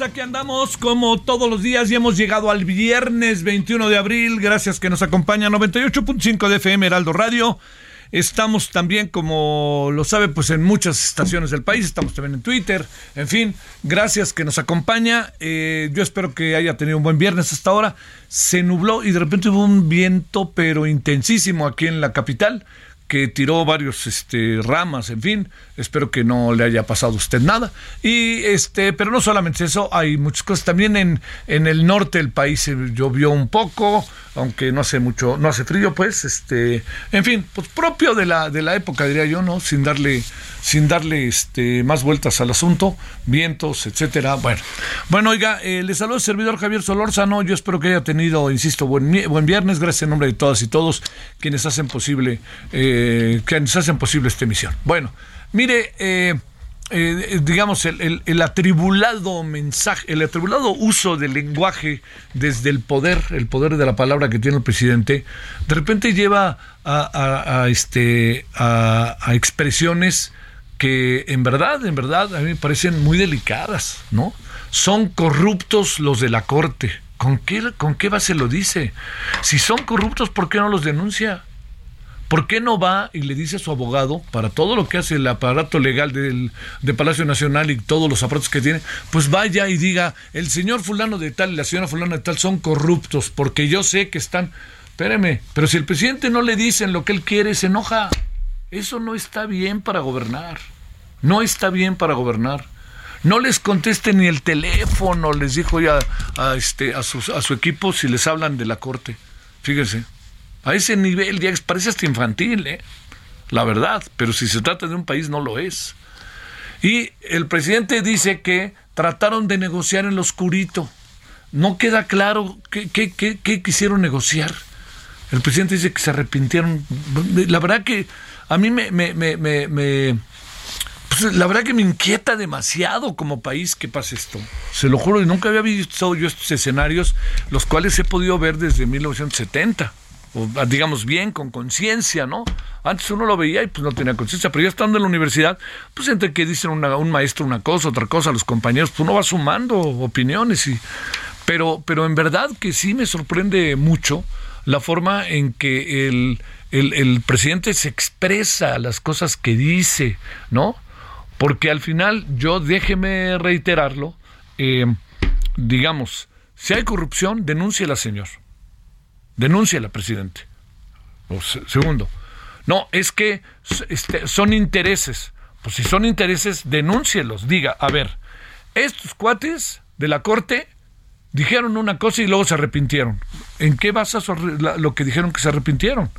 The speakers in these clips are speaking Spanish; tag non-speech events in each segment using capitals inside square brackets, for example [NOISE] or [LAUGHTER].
Tardes, aquí andamos como todos los días y hemos llegado al viernes 21 de abril, gracias que nos acompaña 98.5 de FM Heraldo Radio. Estamos también, como lo sabe, pues en muchas estaciones del país, estamos también en Twitter, en fin, gracias que nos acompaña. Eh, yo espero que haya tenido un buen viernes hasta ahora. Se nubló y de repente hubo un viento, pero intensísimo aquí en la capital que tiró varios este, ramas, en fin, espero que no le haya pasado a usted nada. Y este, pero no solamente eso, hay muchas cosas. También en, en el norte del país se llovió un poco, aunque no hace mucho, no hace frío, pues, este, en fin, pues propio de la, de la época, diría yo, ¿no? Sin darle, sin darle este, más vueltas al asunto, vientos, etcétera. Bueno, bueno, oiga, eh, le saludo el servidor Javier Solórzano, yo espero que haya tenido, insisto, buen, buen viernes, gracias en nombre de todas y todos quienes hacen posible, eh, quienes hacen posible esta emisión. Bueno, mire, eh, eh, digamos, el, atribulado mensaje, el atribulado uso del lenguaje desde el poder, el poder de la palabra que tiene el presidente, de repente lleva a, este, a expresiones que en verdad, en verdad, a mí me parecen muy delicadas, ¿no? Son corruptos los de la corte. ¿Con qué, ¿Con qué base lo dice? Si son corruptos, ¿por qué no los denuncia? ¿Por qué no va y le dice a su abogado, para todo lo que hace el aparato legal del, de Palacio Nacional y todos los aparatos que tiene, pues vaya y diga, el señor fulano de tal y la señora fulano de tal son corruptos, porque yo sé que están... Espéreme, pero si el presidente no le dicen lo que él quiere, se enoja. Eso no está bien para gobernar. No está bien para gobernar. No les conteste ni el teléfono, les dijo ya a, este, a, sus- a su equipo si les hablan de la corte. Fíjense. A ese nivel ya parece hasta infantil, ¿eh? la verdad, pero si se trata de un país no lo es. Y el presidente dice que trataron de negociar en lo oscurito. No queda claro qué, quisieron negociar. El presidente dice que se arrepintieron. La verdad que a mí me- pues, la verdad que me inquieta demasiado como país que pase esto. Se lo juro, y nunca había visto yo estos escenarios, los cuales he podido ver desde 1970. Digamos bien, con conciencia, ¿no? Antes uno lo veía y pues no tenía conciencia, pero ya estando en la universidad, pues entre que dicen una- un maestro una cosa, otra cosa, los compañeros, pues uno va sumando opiniones y... Pero, pero en verdad que sí me sorprende mucho la forma en que el, el, presidente se expresa, las cosas que dice, ¿no? Porque al final, yo déjeme reiterarlo, eh, digamos, si hay corrupción, denúnciela, señor. Denúnciela, presidente. O segundo, no, es que este, son intereses. Pues si son intereses, denúncielos. Diga, a ver, estos cuates de la corte dijeron una cosa y luego se arrepintieron. ¿En qué basas lo que dijeron que se arrepintieron?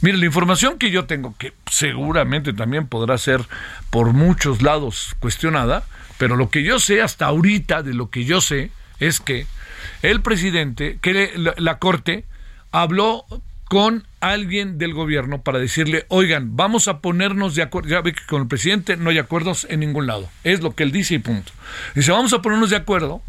Mire, la información que yo tengo, que seguramente también podrá ser por muchos lados cuestionada, pero lo que yo sé hasta ahorita, de lo que yo sé, es que el presidente, que la Corte habló con alguien del gobierno para decirle, oigan, vamos a ponernos de acuerdo. Ya ve que con el presidente no hay acuerdos en ningún lado. Es lo que él dice y punto. Dice, vamos a ponernos de acuerdo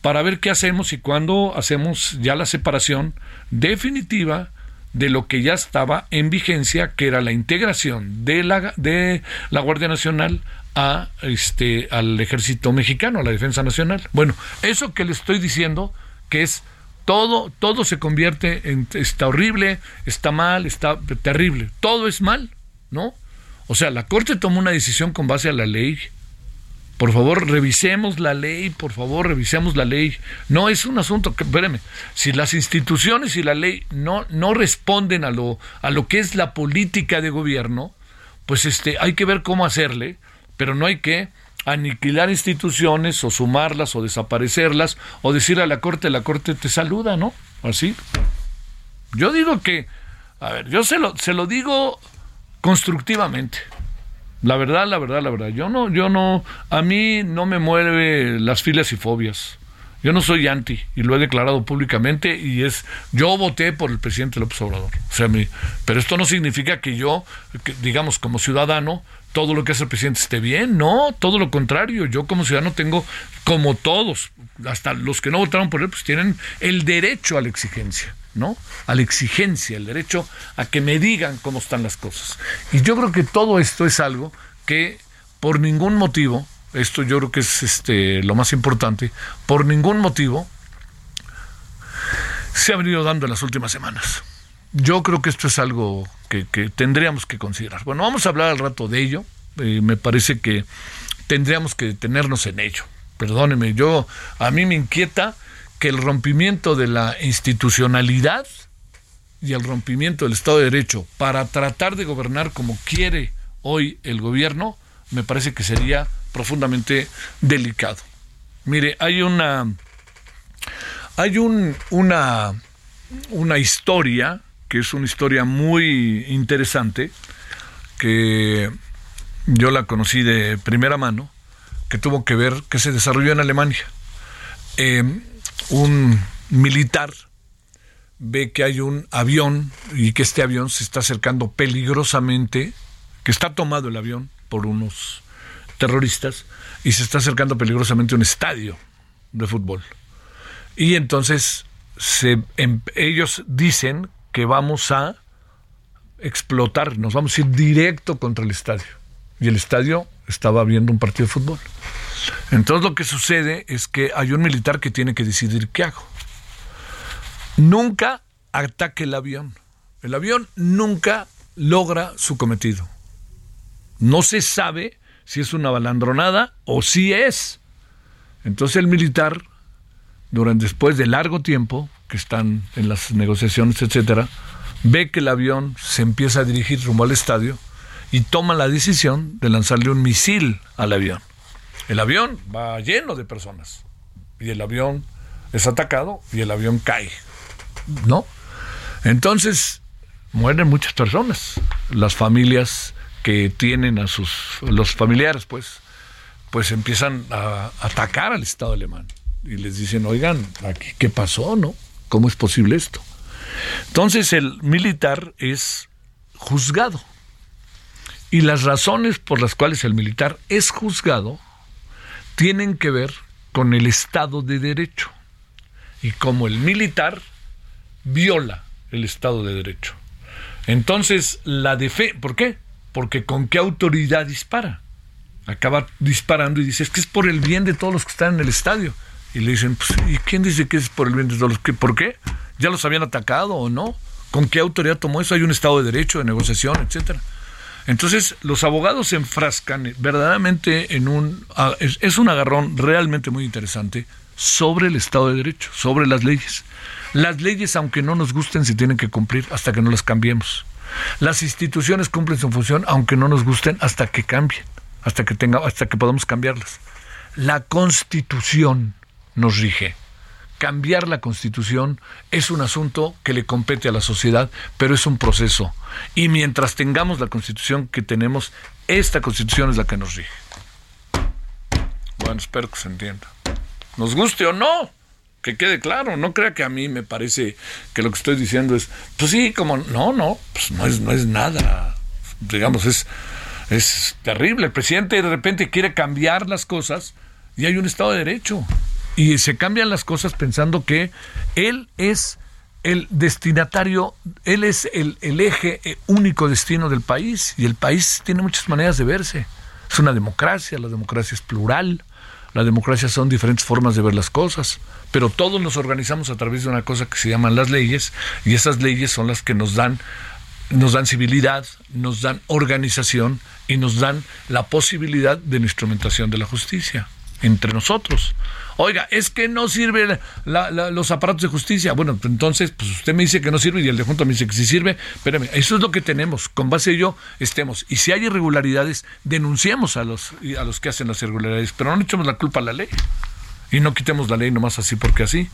para ver qué hacemos y cuándo hacemos ya la separación definitiva de lo que ya estaba en vigencia, que era la integración de la, de la Guardia Nacional a este al ejército mexicano, a la defensa nacional. Bueno, eso que le estoy diciendo que es todo, todo se convierte en, está horrible, está mal, está terrible, todo es mal, ¿no? O sea, la Corte tomó una decisión con base a la ley. Por favor, revisemos la ley, por favor, revisemos la ley. No es un asunto que, espérame, si las instituciones y la ley no, no responden a lo, a lo que es la política de gobierno, pues este, hay que ver cómo hacerle, pero no hay que aniquilar instituciones o sumarlas o desaparecerlas o decir a la corte, la corte te saluda, ¿no? Así. Yo digo que, a ver, yo se lo, se lo digo constructivamente. La verdad, la verdad, la verdad. Yo no, yo no, a mí no me mueve las filas y fobias. Yo no soy anti y lo he declarado públicamente y es yo voté por el presidente López Obrador. O sea, mi, pero esto no significa que yo, digamos, como ciudadano, todo lo que hace el presidente esté bien, no, todo lo contrario, yo como ciudadano tengo, como todos, hasta los que no votaron por él, pues tienen el derecho a la exigencia, ¿no? A la exigencia, el derecho a que me digan cómo están las cosas. Y yo creo que todo esto es algo que por ningún motivo, esto yo creo que es este, lo más importante, por ningún motivo se ha venido dando en las últimas semanas. Yo creo que esto es algo que, tendríamos que considerar. Bueno, vamos a hablar al rato de ello. Eh, me parece que tendríamos que detenernos en ello. Perdóneme, yo a mí me inquieta que el rompimiento de la institucionalidad y el rompimiento del Estado de Derecho para tratar de gobernar como quiere hoy el gobierno, me parece que sería profundamente delicado. Mire, hay una hay un, una, una historia que es una historia muy interesante, que yo la conocí de primera mano, que tuvo que ver, que se desarrolló en Alemania. Eh, un militar ve que hay un avión y que este avión se está acercando peligrosamente, que está tomado el avión por unos terroristas y se está acercando peligrosamente a un estadio de fútbol. Y entonces se, em, ellos dicen que vamos a explotar, nos vamos a ir directo contra el estadio. Y el estadio estaba viendo un partido de fútbol. Entonces lo que sucede es que hay un militar que tiene que decidir qué hago. Nunca ataque el avión. El avión nunca logra su cometido. No se sabe si es una balandronada o si es. Entonces el militar, durante después de largo tiempo, que están en las negociaciones, etcétera, ve que el avión se empieza a dirigir rumbo al estadio y toma la decisión de lanzarle un misil al avión. El avión va lleno de personas y el avión es atacado y el avión cae. ¿No? Entonces mueren muchas personas. Las familias que tienen a sus los familiares pues pues empiezan a atacar al Estado alemán y les dicen, "Oigan, aquí qué pasó, ¿no?" ¿Cómo es posible esto? Entonces el militar es juzgado. Y las razones por las cuales el militar es juzgado tienen que ver con el Estado de Derecho y cómo el militar viola el Estado de Derecho. Entonces, la defensa, ¿por qué? Porque con qué autoridad dispara. Acaba disparando y dice, que es por el bien de todos los que están en el estadio. Y le dicen, pues, ¿y quién dice que es por el bien de todos? ¿Por qué? ¿Ya los habían atacado o no? ¿Con qué autoridad tomó eso? Hay un Estado de Derecho, de negociación, etcétera. Entonces, los abogados se enfrascan verdaderamente en un... Es, un agarrón realmente muy interesante sobre el Estado de Derecho, sobre las leyes. Las leyes, aunque no nos gusten, se tienen que cumplir hasta que no las cambiemos. Las instituciones cumplen su función, aunque no nos gusten, hasta que cambien, hasta que tenga, hasta que podamos cambiarlas. La Constitución nos rige cambiar la constitución es un asunto que le compete a la sociedad, pero es un proceso. Y mientras tengamos la constitución que tenemos, esta constitución es la que nos rige. Bueno, espero que se entienda. Nos guste o no, que quede claro. No crea que a mí me parece que lo que estoy diciendo es, pues sí, como, no, no, pues no es, no es nada. Digamos, es, es terrible. El presidente de repente quiere cambiar las cosas y hay un Estado de Derecho y se cambian las cosas pensando que él es el destinatario, él es el, eje eh, único destino del país y el país tiene muchas maneras de verse. Es una democracia, la democracia es plural, la democracia son diferentes formas de ver las cosas, pero todos nos organizamos a través de una cosa que se llaman las leyes y esas leyes son las que nos dan nos dan civilidad, nos dan organización y nos dan la posibilidad de la instrumentación de la justicia entre nosotros. Oiga, es que no sirven los aparatos de justicia. Bueno, entonces, pues usted me dice que no sirve y el de junto me dice que sí sirve. Espérame, eso es lo que tenemos. Con base a ello, estemos. Y si hay irregularidades, denunciemos a los, a los que hacen las irregularidades, pero no echemos la culpa a la ley. Y no quitemos la ley nomás así porque así.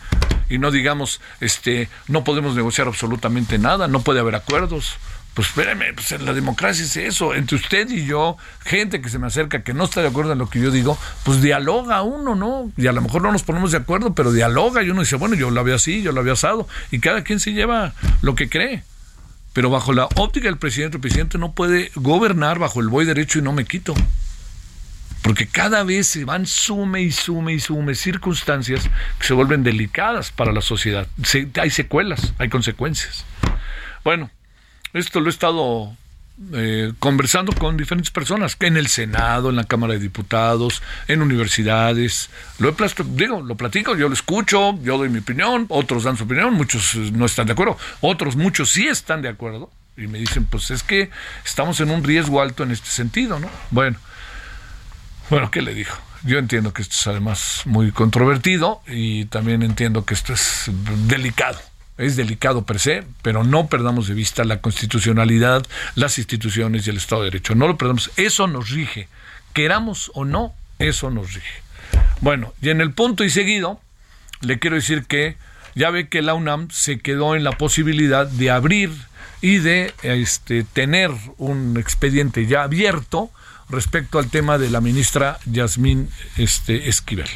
Y no digamos, este, no podemos negociar absolutamente nada, no puede haber acuerdos. Pues espérame, pues la democracia es eso. Entre usted y yo, gente que se me acerca, que no está de acuerdo en lo que yo digo, pues dialoga uno, ¿no? Y a lo mejor no nos ponemos de acuerdo, pero dialoga y uno dice, bueno, yo lo veo así, yo lo había asado. Y cada quien se lleva lo que cree. Pero bajo la óptica del presidente, el presidente no puede gobernar bajo el voy derecho y no me quito. Porque cada vez se van sume y sume y sume circunstancias que se vuelven delicadas para la sociedad. hay secuelas, hay consecuencias. Bueno, esto lo he estado eh, conversando con diferentes personas, en el Senado, en la Cámara de Diputados, en universidades. Lo he digo, lo platico, yo lo escucho, yo doy mi opinión, otros dan su opinión, muchos eh, no están de acuerdo, otros muchos sí están de acuerdo y me dicen, pues es que estamos en un riesgo alto en este sentido, ¿no? Bueno, bueno, ¿qué le dijo? Yo entiendo que esto es además muy controvertido y también entiendo que esto es delicado es delicado per se, pero no perdamos de vista la constitucionalidad, las instituciones y el Estado de Derecho. No lo perdamos. Eso nos rige. Queramos o no, eso nos rige. Bueno, y en el punto y seguido, le quiero decir que ya ve que la UNAM se quedó en la posibilidad de abrir y de este, tener un expediente ya abierto respecto al tema de la ministra Yasmín este, Esquivel.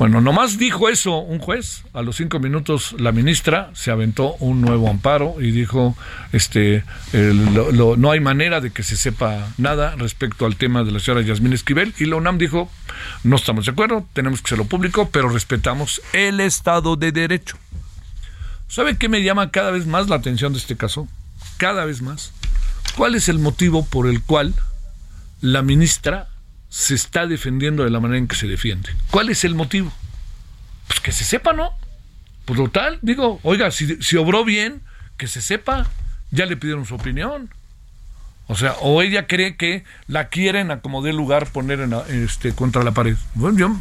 Bueno, nomás dijo eso un juez. A los cinco minutos la ministra se aventó un nuevo amparo y dijo, este, no hay manera de que se sepa nada respecto al tema de la señora Yasmín Esquivel. Y la UNAM dijo, no estamos de acuerdo, tenemos que hacerlo público, pero respetamos el Estado de Derecho. ¿Sabe qué me llama cada vez más la atención de este caso? Cada vez más. ¿Cuál es el motivo por el cual la ministra se está defendiendo de la manera en que se defiende. ¿Cuál es el motivo? Pues que se sepa, ¿no? Pues lo tal, digo, oiga, si, si obró bien, que se sepa, ya le pidieron su opinión. O sea, o ella cree que la quieren a como dé lugar poner en este, contra la pared. Bueno, yo,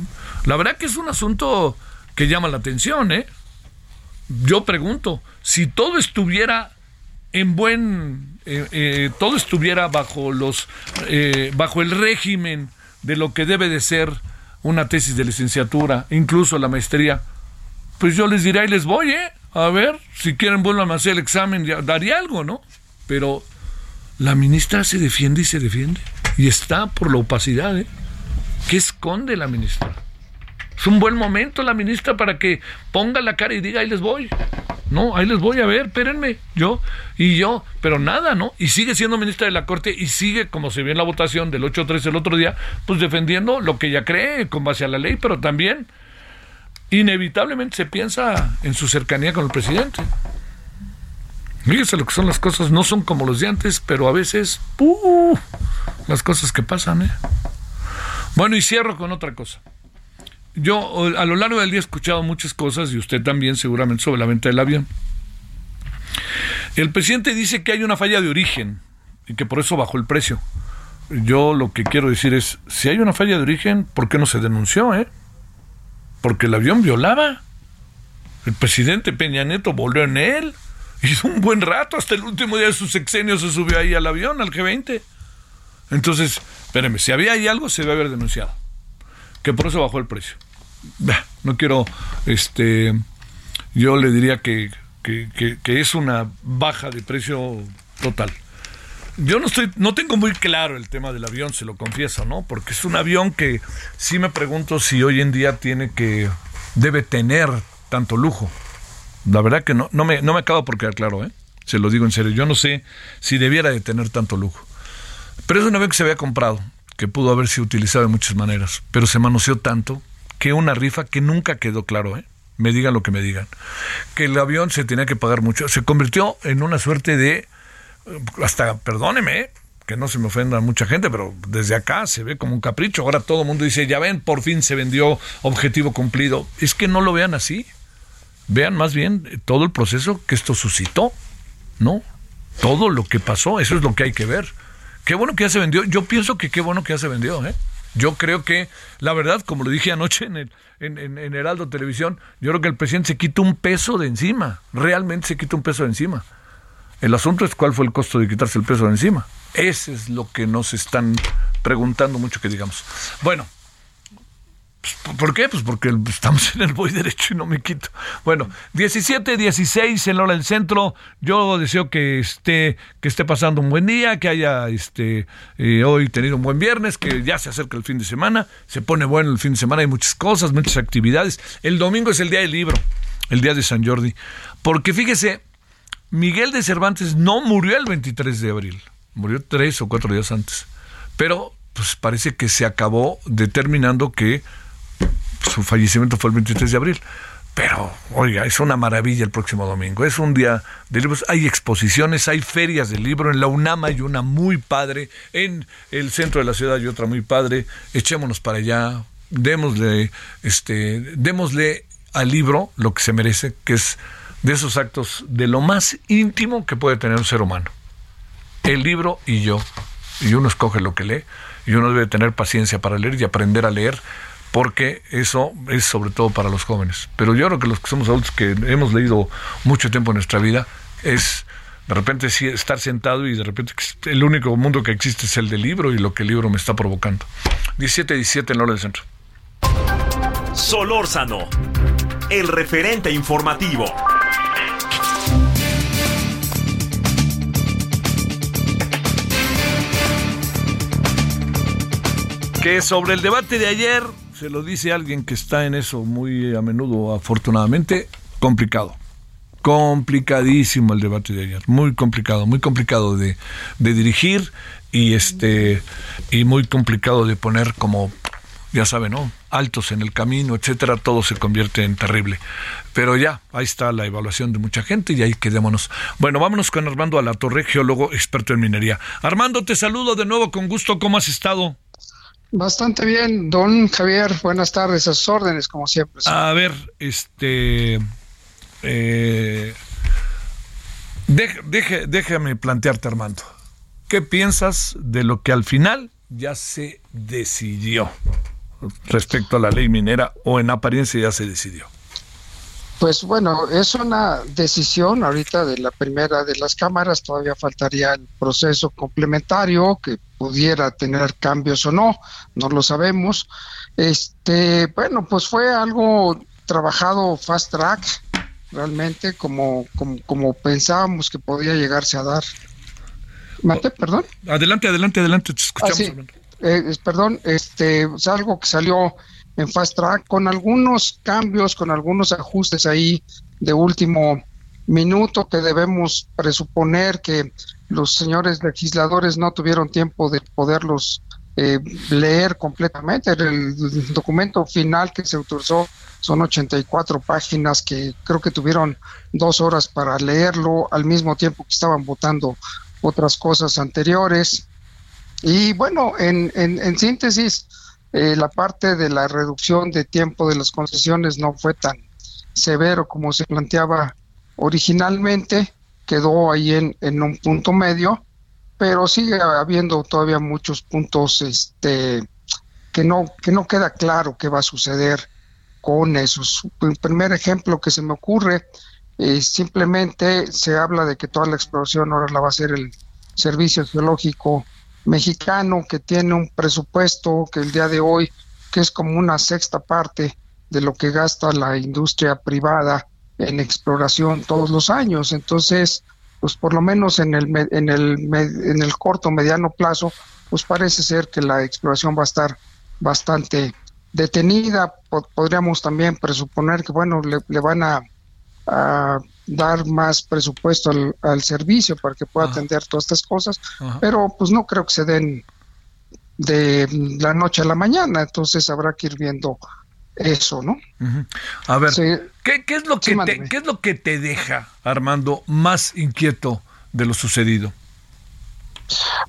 la verdad que es un asunto que llama la atención, ¿eh? Yo pregunto, si todo estuviera en buen, eh, eh, todo estuviera bajo los, eh, bajo el régimen de lo que debe de ser una tesis de licenciatura, incluso la maestría, pues yo les diré y les voy, ¿eh? A ver, si quieren vuelvan a hacer el examen, daría algo, ¿no? Pero la ministra se defiende y se defiende. Y está por la opacidad, ¿eh? ¿Qué esconde la ministra? Es un buen momento la ministra para que ponga la cara y diga, ahí les voy. No, ahí les voy a ver, espérenme, yo y yo, pero nada, ¿no? Y sigue siendo ministra de la Corte y sigue, como se vio en la votación del 8-3 el otro día, pues defendiendo lo que ella cree con base a la ley, pero también inevitablemente se piensa en su cercanía con el presidente. Fíjese lo que son las cosas, no son como los de antes, pero a veces, ¡uh! las cosas que pasan, ¿eh? Bueno, y cierro con otra cosa. Yo a lo largo del día he escuchado muchas cosas y usted también seguramente sobre la venta del avión. El presidente dice que hay una falla de origen y que por eso bajó el precio. Yo lo que quiero decir es, si hay una falla de origen, ¿por qué no se denunció? Eh? Porque el avión violaba. El presidente Peña Nieto volvió en él. Hizo un buen rato, hasta el último día de su sexenio se subió ahí al avión, al G20. Entonces, espérenme, si había ahí algo, se debe haber denunciado. Que por eso bajó el precio. No quiero, este, yo le diría que, que, es una baja de precio total. Yo no estoy, no tengo muy claro el tema del avión, se lo confieso, ¿no? Porque es un avión que sí me pregunto si hoy en día tiene que, debe tener tanto lujo. La verdad que no, no me, no me acabo por quedar claro, ¿eh? Se lo digo en serio. Yo no sé si debiera de tener tanto lujo. Pero es un avión que se había comprado, que pudo haber sido utilizado de muchas maneras, pero se manoseó tanto que una rifa que nunca quedó claro, ¿eh? Me digan lo que me digan. Que el avión se tenía que pagar mucho. Se convirtió en una suerte de. Hasta, perdóneme, ¿eh? que no se me ofenda mucha gente, pero desde acá se ve como un capricho. Ahora todo el mundo dice, ya ven, por fin se vendió, objetivo cumplido. Es que no lo vean así. Vean más bien todo el proceso que esto suscitó, ¿no? Todo lo que pasó, eso es lo que hay que ver. Qué bueno que ya se vendió. Yo pienso que qué bueno que ya se vendió, ¿eh? Yo creo que, la verdad, como lo dije anoche en, el, en, en, Heraldo Televisión, yo creo que el presidente se quita un peso de encima. Realmente se quita un peso de encima. El asunto es cuál fue el costo de quitarse el peso de encima. Ese es lo que nos están preguntando mucho que digamos. Bueno, ¿Por qué? Pues porque estamos en el voy derecho y no me quito. Bueno, 17, 16 en hora del centro. Yo deseo que esté, que esté pasando un buen día, que haya este, eh, hoy tenido un buen viernes, que ya se acerca el fin de semana. Se pone bueno el fin de semana, hay muchas cosas, muchas actividades. El domingo es el día del libro, el día de San Jordi. Porque fíjese, Miguel de Cervantes no murió el 23 de abril, murió tres o cuatro días antes. Pero pues parece que se acabó determinando que su fallecimiento fue el 23 de abril. Pero, oiga, es una maravilla el próximo domingo. Es un día de libros. Hay exposiciones, hay ferias de libro. En la UNAM hay una muy padre. En el centro de la ciudad hay otra muy padre. Echémonos para allá. Démosle, este, démosle al libro lo que se merece, que es de esos actos de lo más íntimo que puede tener un ser humano. El libro y yo. Y uno escoge lo que lee. Y uno debe tener paciencia para leer y aprender a leer porque eso es sobre todo para los jóvenes. Pero yo creo que los que somos adultos que hemos leído mucho tiempo en nuestra vida es de repente sí estar sentado y de repente el único mundo que existe es el del libro y lo que el libro me está provocando. 17 17 en hora del centro. Solórzano, el referente informativo. Que sobre el debate de ayer se lo dice alguien que está en eso muy a menudo, afortunadamente, complicado. Complicadísimo el debate de ayer, muy complicado, muy complicado de, de dirigir y este y muy complicado de poner como ya saben, ¿no? Altos en el camino, etcétera, todo se convierte en terrible. Pero ya, ahí está la evaluación de mucha gente y ahí quedémonos. Bueno, vámonos con Armando Alatorre, geólogo experto en minería. Armando, te saludo de nuevo con gusto. ¿Cómo has estado? Bastante bien, don Javier. Buenas tardes, a sus órdenes, como siempre. A ver, este. Eh, déjame plantearte, Armando. ¿Qué piensas de lo que al final ya se decidió respecto a la ley minera o en apariencia ya se decidió? Pues bueno, es una decisión ahorita de la primera de las cámaras, todavía faltaría el proceso complementario que pudiera tener cambios o no, no lo sabemos. Este, bueno, pues fue algo trabajado fast track, realmente como, como, pensábamos que podía llegarse a dar. Mate, perdón. Adelante, adelante, adelante, te escuchamos. Ah, eh, perdón, este, es algo que salió en Fast Track con algunos cambios, con algunos ajustes ahí de último minuto que debemos presuponer que los señores legisladores no tuvieron tiempo de poderlos eh, leer completamente. El, documento final que se autorizó son 84 páginas que creo que tuvieron dos horas para leerlo al mismo tiempo que estaban votando otras cosas anteriores. Y bueno, en, en, en síntesis, eh, la parte de la reducción de tiempo de las concesiones no fue tan severo como se planteaba originalmente, quedó ahí en, en un punto medio, pero sigue habiendo todavía muchos puntos este, que, no, que no queda claro qué va a suceder con esos. El primer ejemplo que se me ocurre es simplemente se habla de que toda la exploración ahora la va a hacer el Servicio Geológico Mexicano, que tiene un presupuesto que el día de hoy, que es como una sexta parte de lo que gasta la industria privada en exploración todos los años. Entonces, pues por lo menos en el, en el, en el corto, mediano plazo, pues parece ser que la exploración va a estar bastante detenida. podríamos también presuponer que, bueno, le, van a, dar más presupuesto al, servicio para que pueda atender todas estas cosas, pero pues no creo que se den de la noche a la mañana, entonces habrá que ir viendo eso, ¿no? A ver, ¿qué, es lo que te, ¿qué es lo que te deja, Armando, más inquieto de lo sucedido?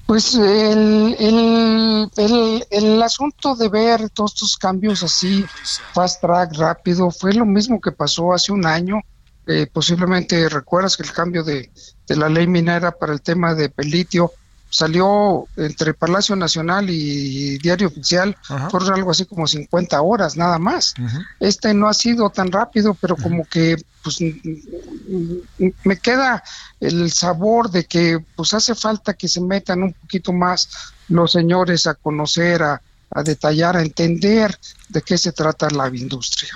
Pues el, el, el, asunto de ver todos estos cambios así, fast track, rápido, fue lo mismo que pasó hace un año. Eh, posiblemente recuerdas que el cambio de, de la ley minera para el tema de pelitio salió entre Palacio Nacional y Diario Oficial por algo así como 50 horas nada más. Este no ha sido tan rápido, pero como que pues me queda el sabor de que pues hace falta que se metan un poquito más los señores a conocer, a, a detallar, a entender de qué se trata la industria.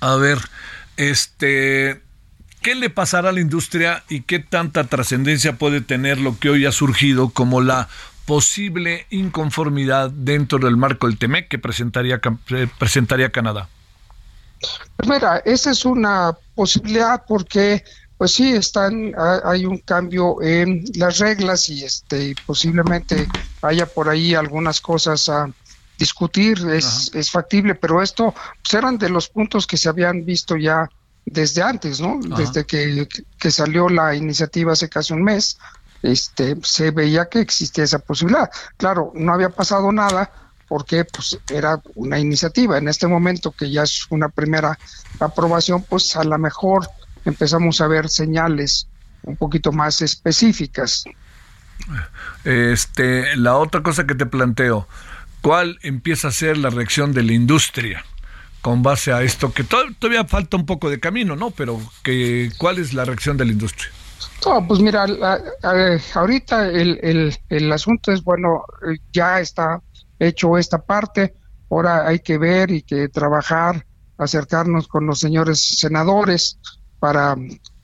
A ver, este ¿Qué le pasará a la industria y qué tanta trascendencia puede tener lo que hoy ha surgido como la posible inconformidad dentro del marco del TEMEC que presentaría, eh, presentaría Canadá? Pues mira, esa es una posibilidad porque pues sí están hay un cambio en las reglas y este posiblemente haya por ahí algunas cosas a discutir es, es factible pero esto pues, eran de los puntos que se habían visto ya desde antes, ¿no? Desde que, salió la iniciativa hace casi un mes, este, se veía que existía esa posibilidad. Claro, no había pasado nada porque pues era una iniciativa. En este momento que ya es una primera aprobación, pues a lo mejor empezamos a ver señales un poquito más específicas. Este, la otra cosa que te planteo, ¿cuál empieza a ser la reacción de la industria? Con base a esto, que todavía falta un poco de camino, ¿no? Pero que, ¿cuál es la reacción de la industria? pues mira, ahorita el, el, el, asunto es, bueno, ya está hecho esta parte, ahora hay que ver y que trabajar, acercarnos con los señores senadores para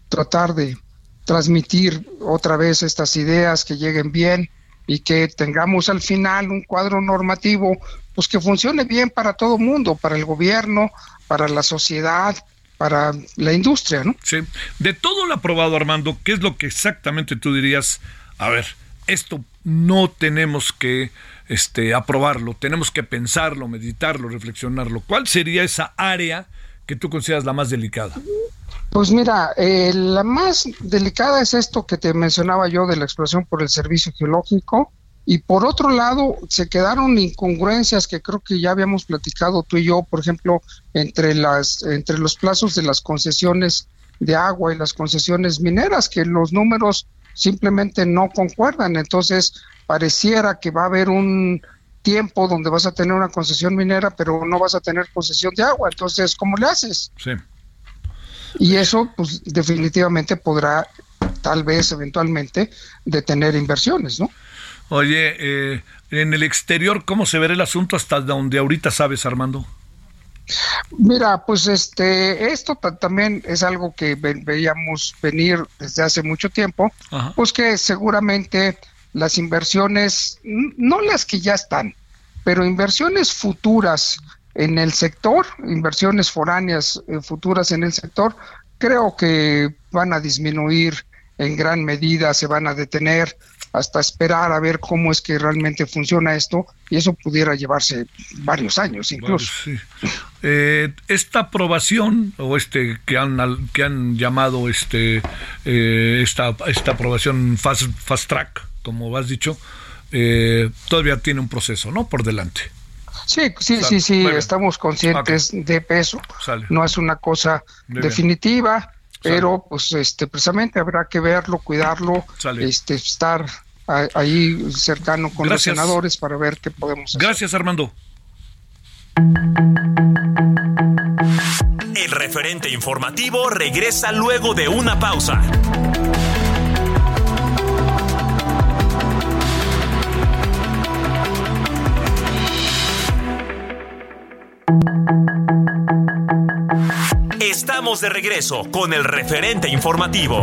tratar de transmitir otra vez estas ideas que lleguen bien y que tengamos al final un cuadro normativo pues que funcione bien para todo el mundo, para el gobierno, para la sociedad, para la industria, ¿no? Sí. De todo lo aprobado, Armando, ¿qué es lo que exactamente tú dirías? A ver, esto no tenemos que este, aprobarlo, tenemos que pensarlo, meditarlo, reflexionarlo. ¿Cuál sería esa área que tú consideras la más delicada? Pues mira, eh, la más delicada es esto que te mencionaba yo de la exploración por el servicio geológico, y por otro lado, se quedaron incongruencias que creo que ya habíamos platicado tú y yo, por ejemplo, entre las entre los plazos de las concesiones de agua y las concesiones mineras, que los números simplemente no concuerdan. Entonces, pareciera que va a haber un tiempo donde vas a tener una concesión minera, pero no vas a tener concesión de agua. Entonces, ¿cómo le haces? Sí. Y eso, pues, definitivamente podrá, tal vez, eventualmente, detener inversiones, ¿no? Oye, eh, en el exterior, ¿cómo se verá el asunto hasta donde ahorita sabes, Armando? Mira, pues este, esto también es algo que veíamos venir desde hace mucho tiempo, pues que seguramente las inversiones, no las que ya están, pero inversiones futuras en el sector, inversiones foráneas eh, futuras en el sector, creo que van a disminuir en gran medida, se van a detener hasta esperar a ver cómo es que realmente funciona esto y eso pudiera llevarse varios años incluso. Eh, esta aprobación o este que han que han llamado este eh, esta esta aprobación fast, fast track como has dicho eh, todavía tiene un proceso no por delante. Sí, sí, sí, sí, estamos conscientes de peso. No es una cosa definitiva, pero pues este precisamente habrá que verlo, cuidarlo, este estar ahí cercano con los senadores para ver qué podemos hacer. Gracias, Armando. El referente informativo regresa luego de una pausa. Estamos de regreso con el referente informativo.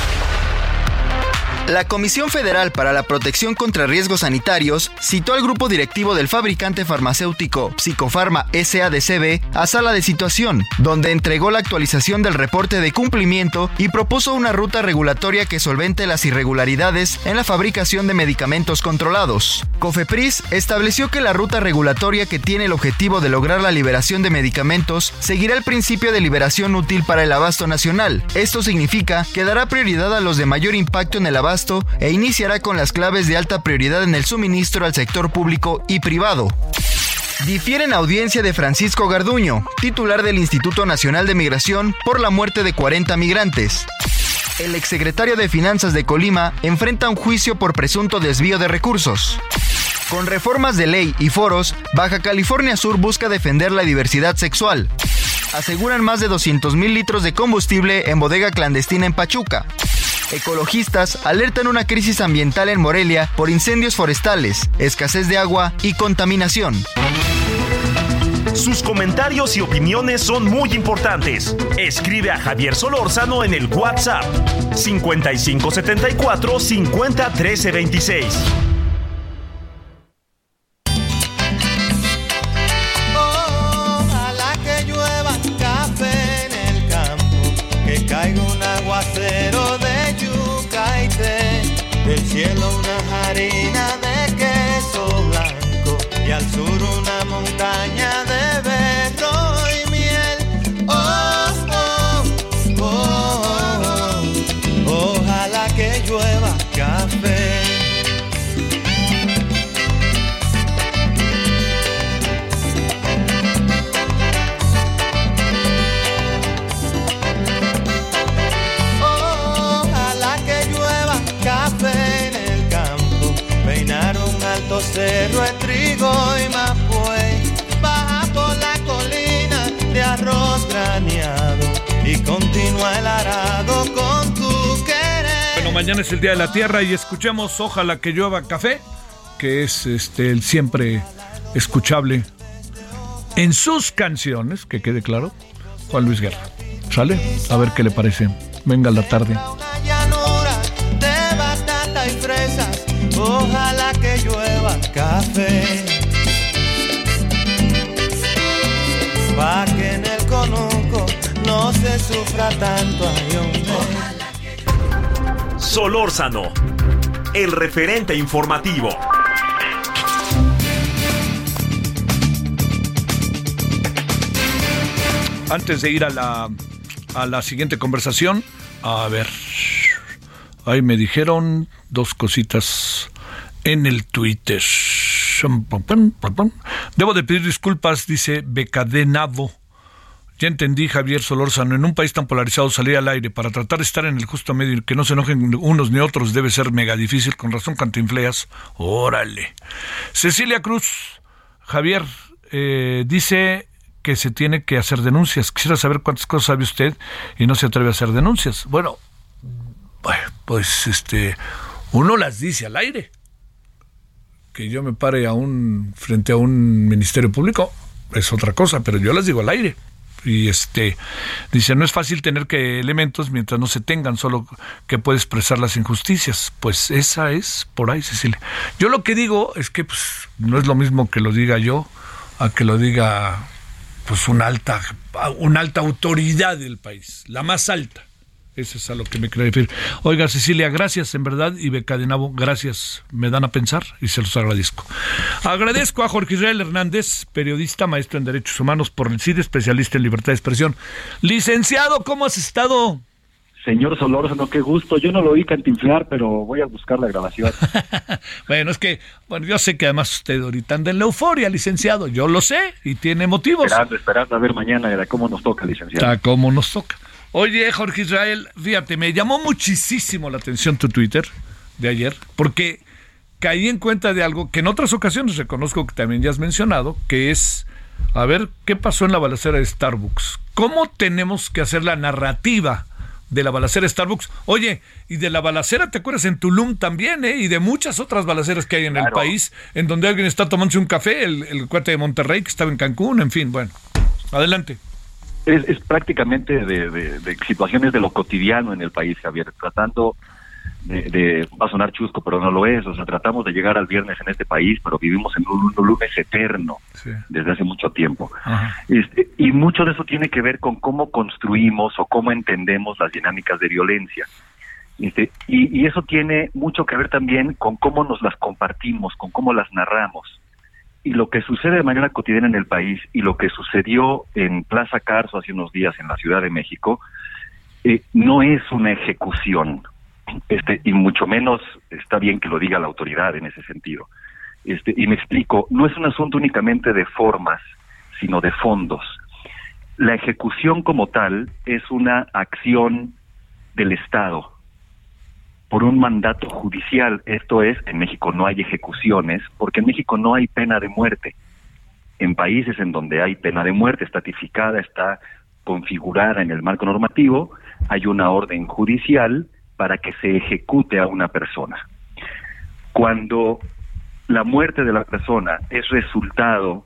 La Comisión Federal para la Protección contra Riesgos Sanitarios citó al grupo directivo del fabricante farmacéutico Psicofarma SADCB a sala de situación, donde entregó la actualización del reporte de cumplimiento y propuso una ruta regulatoria que solvente las irregularidades en la fabricación de medicamentos controlados. Cofepris estableció que la ruta regulatoria que tiene el objetivo de lograr la liberación de medicamentos seguirá el principio de liberación útil para el abasto nacional. Esto significa que dará prioridad a los de mayor impacto en el abasto e iniciará con las claves de alta prioridad en el suministro al sector público y privado. Difieren audiencia de Francisco Garduño, titular del Instituto Nacional de Migración, por la muerte de 40 migrantes. El exsecretario de Finanzas de Colima enfrenta un juicio por presunto desvío de recursos. Con reformas de ley y foros, Baja California Sur busca defender la diversidad sexual. Aseguran más de 200.000 litros de combustible en bodega clandestina en Pachuca. Ecologistas alertan una crisis ambiental en Morelia por incendios forestales, escasez de agua y contaminación. Sus comentarios y opiniones son muy importantes. Escribe a Javier Solórzano en el WhatsApp 5574 50 26. Día de la Tierra y escuchemos Ojalá que llueva café, que es este el siempre escuchable en sus canciones, que quede claro, Juan Luis Guerra. ¿Sale? A ver qué le parece. Venga la tarde. Ojalá que llueva café. Pa' que en el conuco no se sufra tanto Solórzano, el referente informativo. Antes de ir a la, a la siguiente conversación, a ver, ahí me dijeron dos cositas en el Twitter. Debo de pedir disculpas, dice Becadenavo. Ya entendí, Javier Solórzano, en un país tan polarizado salir al aire para tratar de estar en el justo medio y que no se enojen unos ni otros debe ser mega difícil, con razón cantinfleas. Órale. Cecilia Cruz, Javier, eh, dice que se tiene que hacer denuncias. Quisiera saber cuántas cosas sabe usted y no se atreve a hacer denuncias. Bueno, pues este, uno las dice al aire que yo me pare a un frente a un ministerio público es otra cosa, pero yo las digo al aire. Y este dice, no es fácil tener que elementos mientras no se tengan, solo que puede expresar las injusticias. Pues esa es por ahí, Cecilia. Yo lo que digo es que pues, no es lo mismo que lo diga yo a que lo diga pues una alta, una alta autoridad del país, la más alta. Eso es a lo que me quiero decir. Oiga, Cecilia, gracias, en verdad, y Beca de Nabo, gracias. Me dan a pensar y se los agradezco. Agradezco a Jorge Israel Hernández, periodista, maestro en Derechos Humanos por el CID, especialista en libertad de expresión. Licenciado, ¿cómo has estado? Señor Solórzano, qué gusto. Yo no lo oí cantinflar, pero voy a buscar la grabación. [LAUGHS] bueno, es que, bueno, yo sé que además usted ahorita anda en la euforia, licenciado. Yo lo sé y tiene motivos. Esperando, esperando a ver mañana cómo nos toca, licenciado. A cómo nos toca. Oye, Jorge Israel, fíjate, me llamó muchísimo la atención tu Twitter de ayer, porque caí en cuenta de algo que en otras ocasiones reconozco que también ya has mencionado, que es, a ver, ¿qué pasó en la balacera de Starbucks? ¿Cómo tenemos que hacer la narrativa de la balacera de Starbucks? Oye, y de la balacera, ¿te acuerdas? En Tulum también, ¿eh? Y de muchas otras balaceras que hay en el país, en donde alguien está tomándose un café, el, el cuate de Monterrey que estaba en Cancún, en fin, bueno, adelante es, prácticamente de, situaciones de lo cotidiano en el país, Javier, tratando de, va a sonar chusco, pero no lo es, o sea, tratamos de llegar al viernes en este país, pero vivimos en un, lunes eterno desde hace mucho tiempo. Este, y mucho de eso tiene que ver con cómo construimos o cómo entendemos las dinámicas de violencia. Este, y, y eso tiene mucho que ver también con cómo nos las compartimos, con cómo las narramos y lo que sucede de manera cotidiana en el país y lo que sucedió en Plaza Carso hace unos días en la Ciudad de México eh, no es una ejecución. Este y mucho menos está bien que lo diga la autoridad en ese sentido. Este y me explico no es un asunto únicamente de formas sino de fondos. La ejecución como tal es una acción del Estado por un mandato judicial. Esto es, en México no hay ejecuciones, porque en México no hay pena de muerte. En países en donde hay pena de muerte estatificada, está configurada en el marco normativo, hay una orden judicial para que se ejecute a una persona. Cuando la muerte de la persona es resultado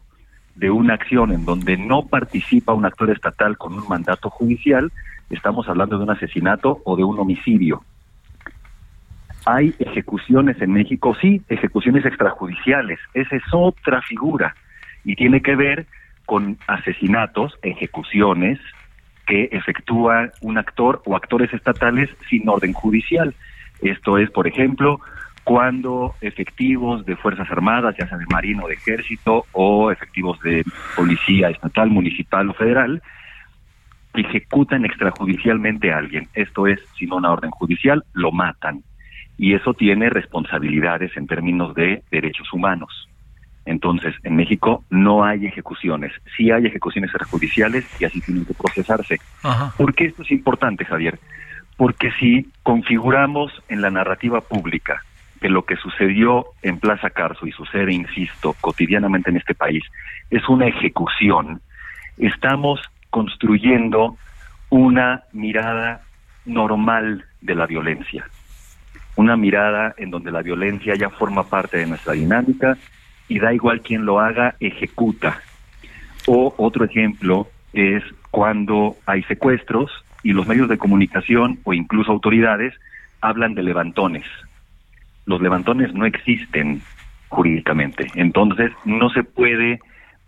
de una acción en donde no participa un actor estatal con un mandato judicial, estamos hablando de un asesinato o de un homicidio. ¿Hay ejecuciones en México? Sí, ejecuciones extrajudiciales. Esa es otra figura y tiene que ver con asesinatos, ejecuciones que efectúa un actor o actores estatales sin orden judicial. Esto es, por ejemplo, cuando efectivos de Fuerzas Armadas, ya sea de Marino o de Ejército, o efectivos de Policía Estatal, Municipal o Federal, ejecutan extrajudicialmente a alguien. Esto es, sin una orden judicial, lo matan y eso tiene responsabilidades en términos de derechos humanos. Entonces, en México no hay ejecuciones, sí hay ejecuciones extrajudiciales y así tienen que procesarse. ¿Por qué esto es importante, Javier? Porque si configuramos en la narrativa pública que lo que sucedió en Plaza Carso y sucede, insisto, cotidianamente en este país, es una ejecución, estamos construyendo una mirada normal de la violencia una mirada en donde la violencia ya forma parte de nuestra dinámica y da igual quién lo haga, ejecuta. O otro ejemplo es cuando hay secuestros y los medios de comunicación o incluso autoridades hablan de levantones. Los levantones no existen jurídicamente, entonces no se puede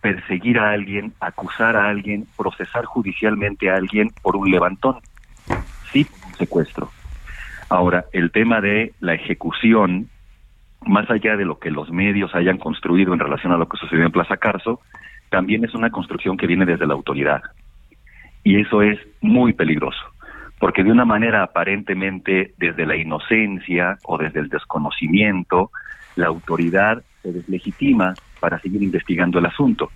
perseguir a alguien, acusar a alguien, procesar judicialmente a alguien por un levantón, sí, un secuestro. Ahora, el tema de la ejecución, más allá de lo que los medios hayan construido en relación a lo que sucedió en Plaza Carso, también es una construcción que viene desde la autoridad. Y eso es muy peligroso, porque de una manera aparentemente desde la inocencia o desde el desconocimiento, la autoridad se deslegitima para seguir investigando el asunto.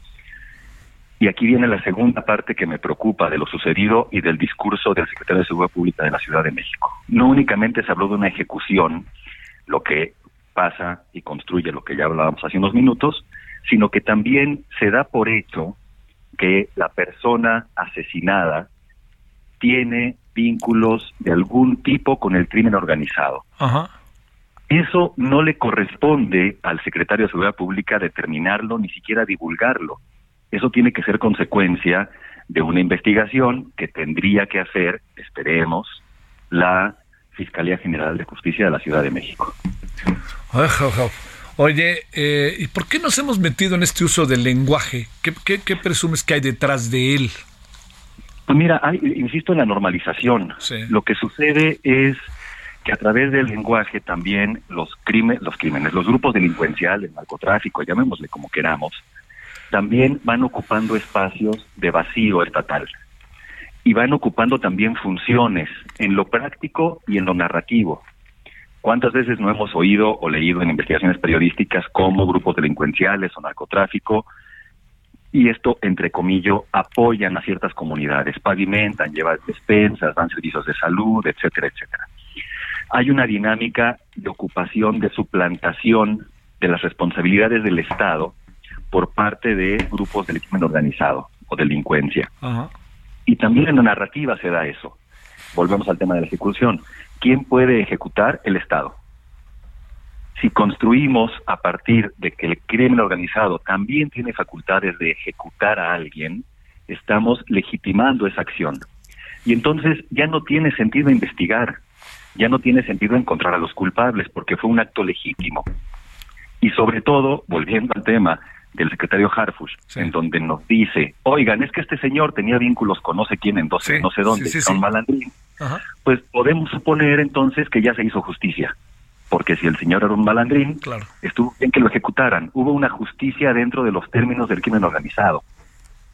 Y aquí viene la segunda parte que me preocupa de lo sucedido y del discurso del secretario de Seguridad Pública de la Ciudad de México. No únicamente se habló de una ejecución, lo que pasa y construye lo que ya hablábamos hace unos minutos, sino que también se da por hecho que la persona asesinada tiene vínculos de algún tipo con el crimen organizado. Eso no le corresponde al secretario de Seguridad Pública determinarlo, ni siquiera divulgarlo. Eso tiene que ser consecuencia de una investigación que tendría que hacer, esperemos, la Fiscalía General de Justicia de la Ciudad de México. Oye, eh, ¿y por qué nos hemos metido en este uso del lenguaje? ¿Qué, presumes que hay detrás de él? Pues mira, insisto en la normalización. Lo que sucede es que a través del lenguaje también los, crímenes, los crímenes, los grupos delincuenciales, el narcotráfico, llamémosle como queramos, también van ocupando espacios de vacío estatal y van ocupando también funciones en lo práctico y en lo narrativo. ¿Cuántas veces no hemos oído o leído en investigaciones periodísticas cómo grupos delincuenciales o narcotráfico, y esto, entre comillas, apoyan a ciertas comunidades, pavimentan, llevan despensas, dan servicios de salud, etcétera, etcétera? Hay una dinámica de ocupación, de suplantación de las responsabilidades del Estado por parte de grupos del crimen organizado o delincuencia. Y también en la narrativa se da eso. Volvemos al tema de la ejecución. ¿quién puede ejecutar? El Estado. Si construimos a partir de que el crimen organizado también tiene facultades de ejecutar a alguien, estamos legitimando esa acción. Y entonces ya no tiene sentido investigar, ya no tiene sentido encontrar a los culpables porque fue un acto legítimo. Y sobre todo, volviendo al tema del secretario Harfush, en donde nos dice, oigan, es que este señor tenía vínculos con no sé quién en no sé dónde, con malandrín pues podemos suponer entonces que ya se hizo justicia. Porque si el señor era un malandrín, estuvo bien que lo ejecutaran. Hubo una justicia dentro de los términos del crimen organizado.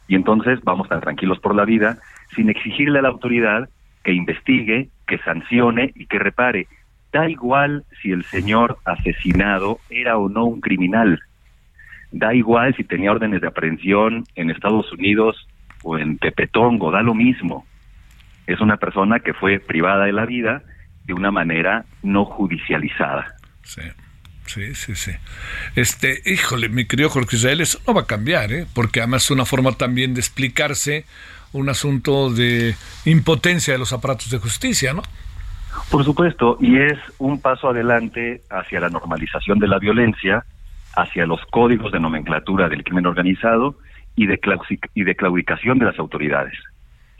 Y entonces vamos tan tranquilos por la vida sin exigirle a la autoridad que investigue, que sancione y que repare. Da igual si el señor asesinado era o no un criminal. Da igual si tenía órdenes de aprehensión en Estados Unidos o en Tepetongo, da lo mismo es una persona que fue privada de la vida de una manera no judicializada. Sí. Sí, sí, sí. Este, híjole, mi querido Jorge Israel, eso no va a cambiar, ¿eh? porque además es una forma también de explicarse un asunto de impotencia de los aparatos de justicia, ¿no? Por supuesto, y es un paso adelante hacia la normalización de la violencia, hacia los códigos de nomenclatura del crimen organizado y de, y de claudicación de las autoridades.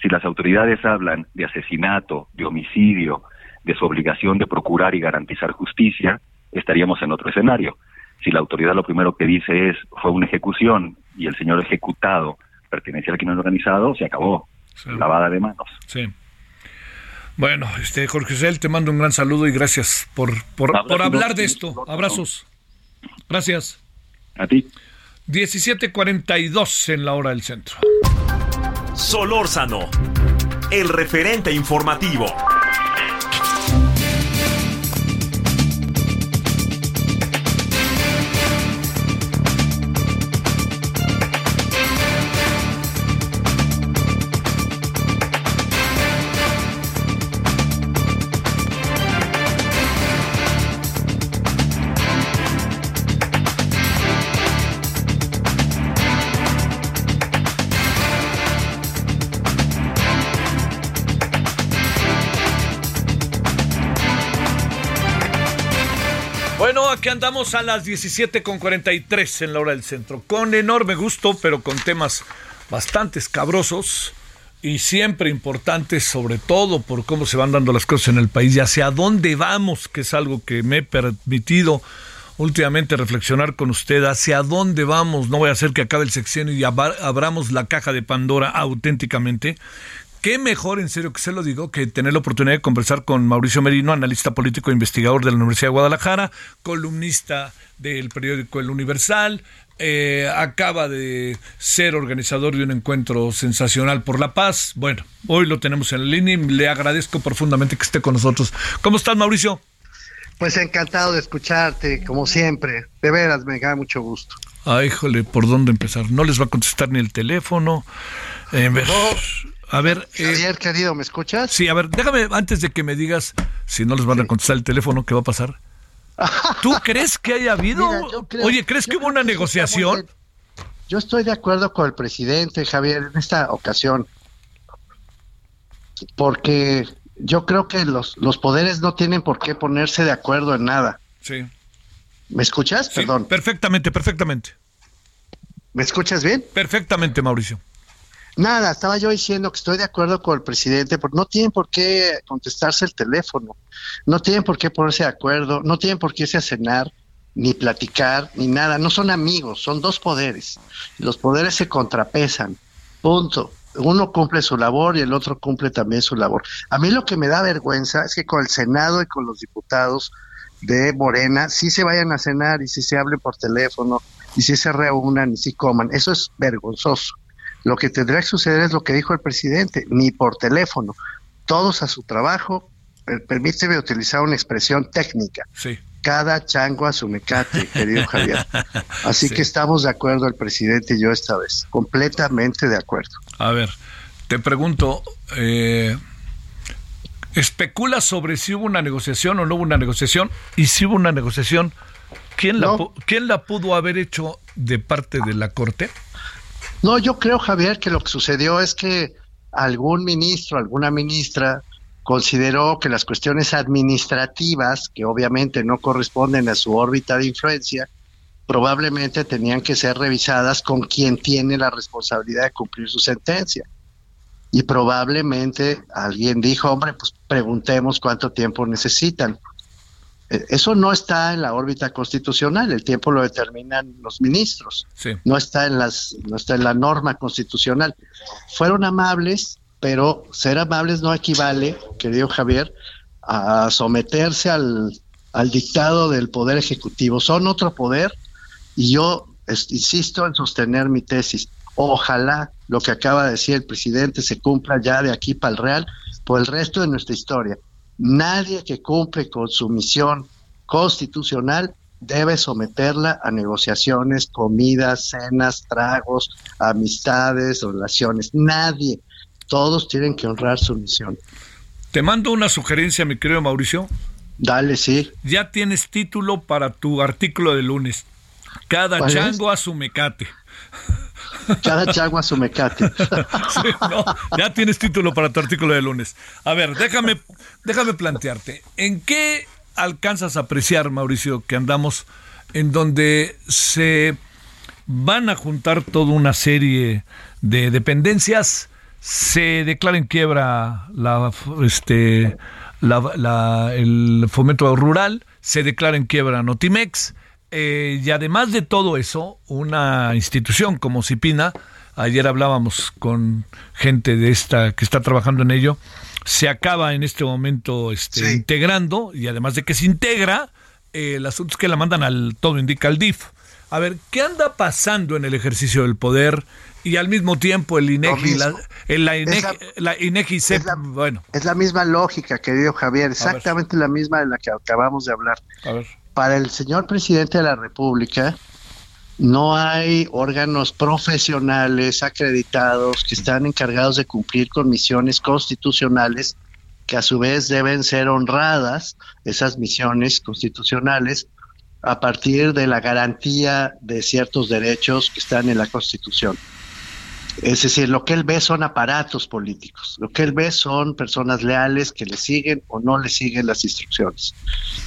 Si las autoridades hablan de asesinato, de homicidio, de su obligación de procurar y garantizar justicia, estaríamos en otro escenario. Si la autoridad lo primero que dice es fue una ejecución y el señor ejecutado pertenece al crimen organizado, se acabó. Lavada de manos. Sí. Bueno, este Jorge Cel, te mando un gran saludo y gracias por, por, por hablar de esto. Abrazos. Gracias. A ti. 17:42 en la hora del centro. Solórzano, el referente informativo. Aquí andamos a las 17.43 en la hora del centro. Con enorme gusto, pero con temas bastante escabrosos y siempre importantes, sobre todo por cómo se van dando las cosas en el país y hacia dónde vamos, que es algo que me he permitido últimamente reflexionar con usted hacia dónde vamos. No voy a hacer que acabe el sexenio y abramos la caja de Pandora auténticamente qué mejor, en serio que se lo digo, que tener la oportunidad de conversar con Mauricio Merino, analista político e investigador de la Universidad de Guadalajara, columnista del periódico El Universal, eh, acaba de ser organizador de un encuentro sensacional por la paz. Bueno, hoy lo tenemos en la línea y le agradezco profundamente que esté con nosotros. ¿Cómo estás, Mauricio? Pues encantado de escucharte, como siempre. De veras, me da mucho gusto. Ay, híjole, ¿por dónde empezar? No les va a contestar ni el teléfono. Eh, a ver. Eh, Javier, querido, ¿me escuchas? Sí, a ver, déjame, antes de que me digas si no les van a contestar el teléfono, ¿qué va a pasar? [LAUGHS] ¿Tú crees que haya habido? Oye, ¿crees que hubo una negociación? yo estoy de acuerdo con el presidente, Javier, en esta ocasión. Porque yo creo que los, los poderes no tienen por qué ponerse de acuerdo en nada. Sí. ¿Me escuchas? Sí, Perdón. Perfectamente, perfectamente. ¿Me escuchas bien? Perfectamente, Mauricio. Nada, estaba yo diciendo que estoy de acuerdo con el presidente, porque no tienen por qué contestarse el teléfono, no tienen por qué ponerse de acuerdo, no tienen por qué irse a cenar, ni platicar, ni nada. No son amigos, son dos poderes. Los poderes se contrapesan. Punto. Uno cumple su labor y el otro cumple también su labor. A mí lo que me da vergüenza es que con el Senado y con los diputados de Morena sí se vayan a cenar y sí se hablen por teléfono y sí se reúnan y sí coman. Eso es vergonzoso. Lo que tendría que suceder es lo que dijo el presidente, ni por teléfono, todos a su trabajo. Per- Permíteme utilizar una expresión técnica. Sí. Cada chango a su mecate, querido Javier. [LAUGHS] Así Sí. que estamos de acuerdo el presidente y yo esta vez, completamente de acuerdo. A ver, te pregunto, eh, ¿especula sobre si hubo una negociación o no hubo una negociación? Y si hubo una negociación, ¿quién la, No. pu- ¿quién la pudo haber hecho de parte de la Corte? No, yo creo, Javier, que lo que sucedió es que algún ministro, alguna ministra consideró que las cuestiones administrativas, que obviamente no corresponden a su órbita de influencia, probablemente tenían que ser revisadas con quien tiene la responsabilidad de cumplir su sentencia. Y probablemente alguien dijo, hombre, pues preguntemos cuánto tiempo necesitan. Eh, Eso no está en la órbita constitucional, el tiempo lo determinan los ministros Sí. no está en las no está en la norma constitucional. Fueron amables, pero ser amables no equivale, querido Javier, a someterse al, al dictado del poder ejecutivo. Son otro poder y yo es- insisto en sostener mi tesis. Ojalá lo que acaba de decir el presidente se cumpla ya de aquí para el Real por el resto de nuestra historia. Nadie que cumple con su misión constitucional debe someterla a negociaciones, comidas, cenas, tragos, amistades, relaciones. Nadie. Todos tienen que honrar su misión. Te mando una sugerencia, mi querido Mauricio. Dale, sí. Ya tienes título para tu artículo de lunes. Cada chango a su mecate. Cada chango a su mecate. [LAUGHS] Sí, no, ya tienes título para tu artículo de lunes. A ver, déjame, déjame plantearte. ¿En qué alcanzas a apreciar, Mauricio, que andamos en donde se van a juntar toda una serie de dependencias? Se declara en quiebra la, este, la- el fomento rural, se declara en quiebra Notimex, eh, y además de todo eso, una institución como Cipina, ayer hablábamos con gente de esta que está trabajando en ello, se acaba en este momento este, Sí. integrando, y además de que se integra, eh, el asunto es que la mandan al, todo indica al DIF. A ver, ¿qué anda pasando en el ejercicio del poder? Y al mismo tiempo el INEGI, la, mismo. el- la, Es INEGI, la- la INEGI se- es la- bueno, Es la misma lógica, querido Javier, exactamente la misma de la que acabamos de hablar. a ver. Para el señor presidente de la República, no hay órganos profesionales acreditados que están encargados de cumplir con misiones constitucionales que a su vez deben ser honradas, esas misiones constitucionales, a partir de la garantía de ciertos derechos que están en la Constitución. Es decir, lo que él ve son aparatos políticos, lo que él ve son personas leales que le siguen o no le siguen las instrucciones.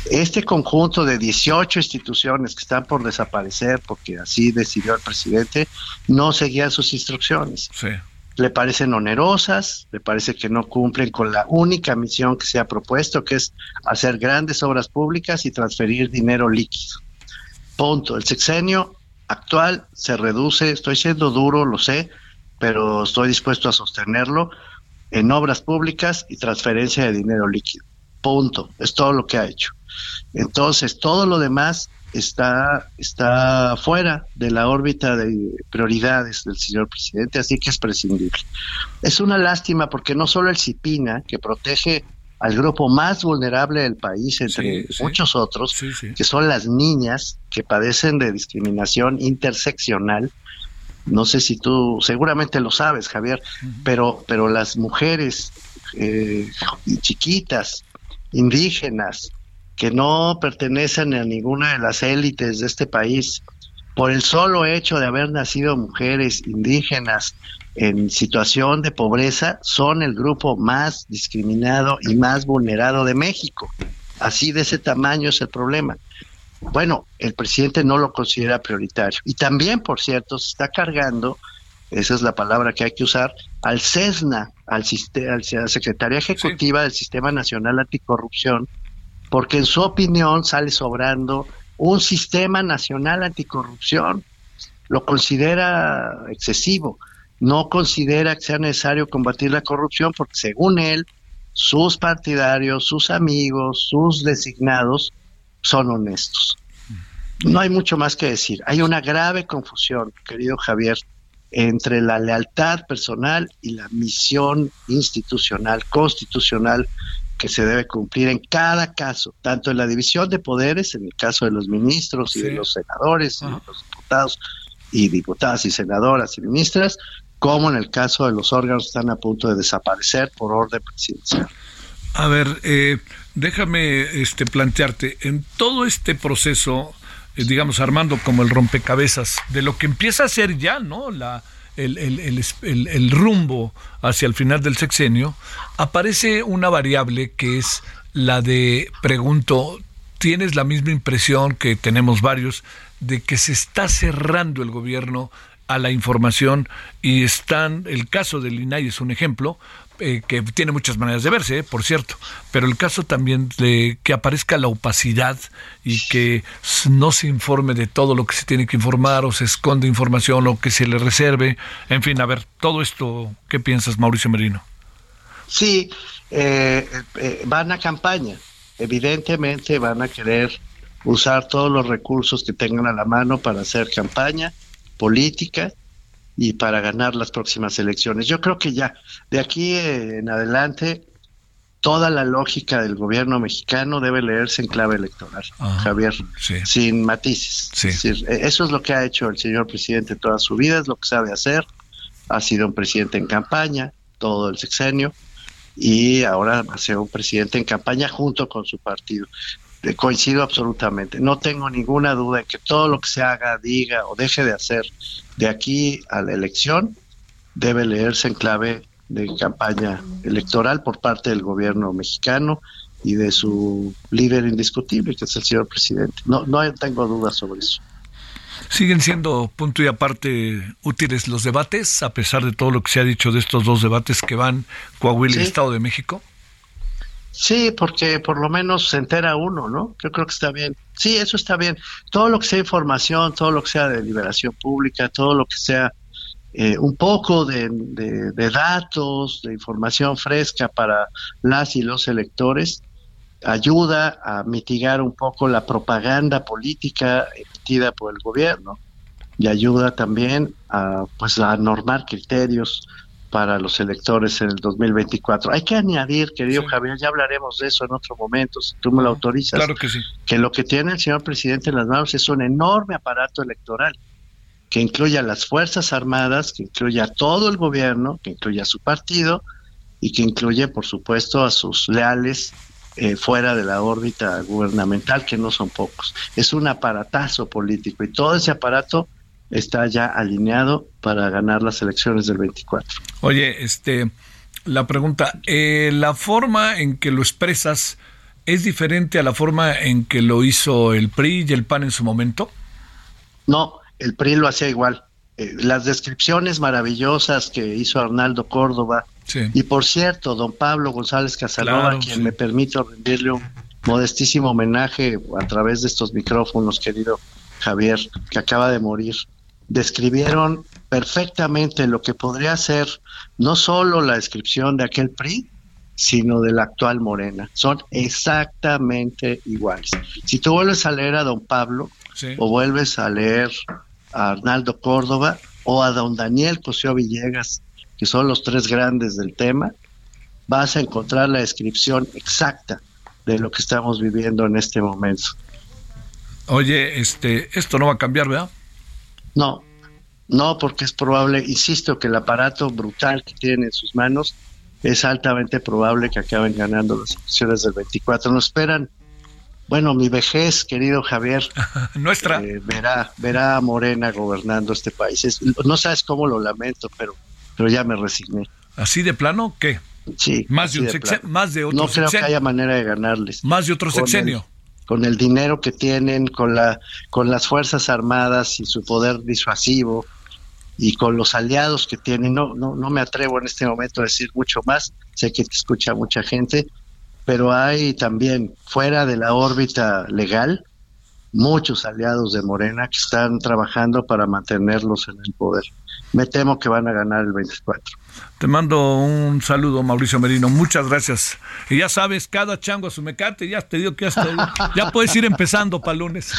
Este conjunto de 18 instituciones que están por desaparecer, porque así decidió el presidente, no seguían sus instrucciones. Sí. Le parecen onerosas, le parece que no cumplen con la única misión que se ha propuesto, que es hacer grandes obras públicas y transferir dinero líquido. Punto. El sexenio actual se reduce, estoy siendo duro, lo sé, pero estoy dispuesto a sostenerlo en obras públicas y transferencia de dinero líquido. Punto. Es todo lo que ha hecho. Entonces, todo lo demás está, está fuera de la órbita de prioridades del señor presidente, así que es prescindible. Es una lástima porque no solo el CIPINA, que protege al grupo más vulnerable del país, entre Sí, sí. muchos otros, Sí, que son las niñas que padecen de discriminación interseccional. No sé si tú, seguramente lo sabes, Javier, pero, pero las mujeres eh, chiquitas, indígenas, que no pertenecen a ninguna de las élites de este país, por el solo hecho de haber nacido mujeres indígenas en situación de pobreza, son el grupo más discriminado y más vulnerado de México. Así de ese tamaño es el problema. Bueno, el presidente no lo considera prioritario. Y también, por cierto, se está cargando, esa es la palabra que hay que usar, al CESNA, al, a la Secretaría Ejecutiva del Sistema Nacional Anticorrupción, porque en su opinión sale sobrando un sistema nacional anticorrupción. Lo considera excesivo. No considera que sea necesario combatir la corrupción porque según él, sus partidarios, sus amigos, sus designados son honestos. No hay mucho más que decir. Hay una grave confusión, querido Javier, entre la lealtad personal y la misión institucional, constitucional que se debe cumplir en cada caso, tanto en la división de poderes, en el caso de los ministros y de los senadores y de los diputados y diputadas y senadoras y ministras, como en el caso de los órganos que están a punto de desaparecer por orden presidencial. A ver, eh, déjame este, plantearte, en todo este proceso, eh, digamos, armando como el rompecabezas, de lo que empieza a ser ya, ¿no? La, el, el, el, el, rumbo hacia el final del sexenio, aparece una variable que es la de, pregunto, ¿tienes la misma impresión que tenemos varios de que se está cerrando el gobierno a la información y están, el caso del INAI es un ejemplo, eh, que tiene muchas maneras de verse, eh, por cierto, pero el caso también de que aparezca la opacidad y que no se informe de todo lo que se tiene que informar o se esconde información o que se le reserve, en fin, a ver, todo esto, ¿qué piensas, Mauricio Merino? Sí, eh, van a campaña, evidentemente van a querer usar todos los recursos que tengan a la mano para hacer campaña política y para ganar las próximas elecciones. Yo creo que ya de aquí en adelante toda la lógica del gobierno mexicano debe leerse en clave electoral, Javier, sin matices. E, eso es lo que ha hecho el señor presidente toda su vida, es lo que sabe hacer. Ha sido un presidente en campaña todo el sexenio y ahora va a ser un presidente en campaña junto con su partido coincido absolutamente. No tengo ninguna duda de que todo lo que se haga, diga o deje de hacer de aquí a la elección debe leerse en clave de campaña electoral por parte del gobierno mexicano y de su líder indiscutible, que es el señor presidente. No, no tengo dudas sobre eso. ¿Siguen siendo punto y aparte útiles los debates, a pesar de todo lo que se ha dicho de estos dos debates que van Coahuila y Estado de México? Sí, porque por lo menos se entera uno, ¿no? Yo creo que está bien. Sí, eso está bien. Todo lo que sea información, todo lo que sea de liberación pública, todo lo que sea eh, un poco de, datos, de información fresca para las y los electores, ayuda a mitigar un poco la propaganda política emitida por el gobierno y ayuda también a, pues, a normar criterios para los electores en el 2024. Hay que añadir, querido Javier, ya hablaremos de eso en otro momento, si tú me lo autorizas, claro que, sí. que lo que tiene el señor presidente en las manos es un enorme aparato electoral que incluye a las Fuerzas Armadas, que incluye a todo el gobierno, que incluye a su partido y que incluye, por supuesto, a sus leales eh, fuera de la órbita gubernamental, que no son pocos. Es un aparatazo político y todo ese aparato está ya alineado para ganar las elecciones del 24. Oye, este, la pregunta, eh, ¿la forma en que lo expresas es diferente a la forma en que lo hizo el PRI y el PAN en su momento? No, el PRI lo hacía igual. Eh, las descripciones maravillosas que hizo Arnaldo Córdoba, y por cierto, don Pablo González Casanova, quien me permite rendirle un modestísimo homenaje a través de estos micrófonos, querido Javier, que acaba de morir describieron perfectamente lo que podría ser no solo la descripción de aquel PRI, sino de la actual Morena. Son exactamente iguales. Si tú vuelves a leer a don Pablo, o vuelves a leer a Arnaldo Córdoba, o a don Daniel Cosío Villegas, que son los tres grandes del tema, vas a encontrar la descripción exacta de lo que estamos viviendo en este momento. Oye, este, esto no va a cambiar, ¿verdad? No, no, porque es probable, insisto, que el aparato brutal que tienen en sus manos es altamente probable que acaben ganando las elecciones del 24. Nos esperan, bueno, mi vejez, querido Javier, [LAUGHS] nuestra, eh, verá, verá a Morena gobernando este país. no sabes cómo lo lamento, pero, pero ya me resigné. ¿Así de plano? ¿Qué? Sí. Más de, un más de otro No creo que haya manera de ganarles. Más de otro sexenio con el dinero que tienen, con, la, con las Fuerzas Armadas y su poder disuasivo y con los aliados que tienen. No, no, no me atrevo en este momento a decir mucho más, sé que te escucha mucha gente, pero hay también fuera de la órbita legal muchos aliados de Morena que están trabajando para mantenerlos en el poder. Me temo que van a ganar el 24. Te mando un saludo, Mauricio Merino. Muchas gracias. Y ya sabes, cada chango a su mecate. Ya te digo que ya, ya puedes ir empezando para lunes.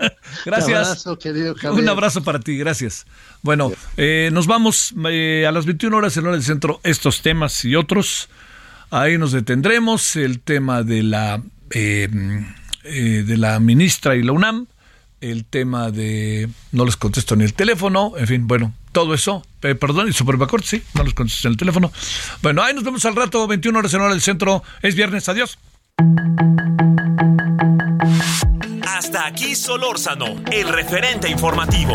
[LAUGHS] gracias. Un abrazo, querido Un abrazo para ti, gracias. Bueno, eh, nos vamos eh, a las 21 horas en hora del centro. Estos temas y otros. Ahí nos detendremos. El tema de la, eh, de la ministra y la UNAM el tema de no les contesto ni el teléfono, en fin, bueno, todo eso, eh, perdón, y Superbacort, sí, no les contesto en el teléfono. Bueno, ahí nos vemos al rato, 21 horas en hora del centro, es viernes, adiós. Hasta aquí Solórzano, el referente informativo.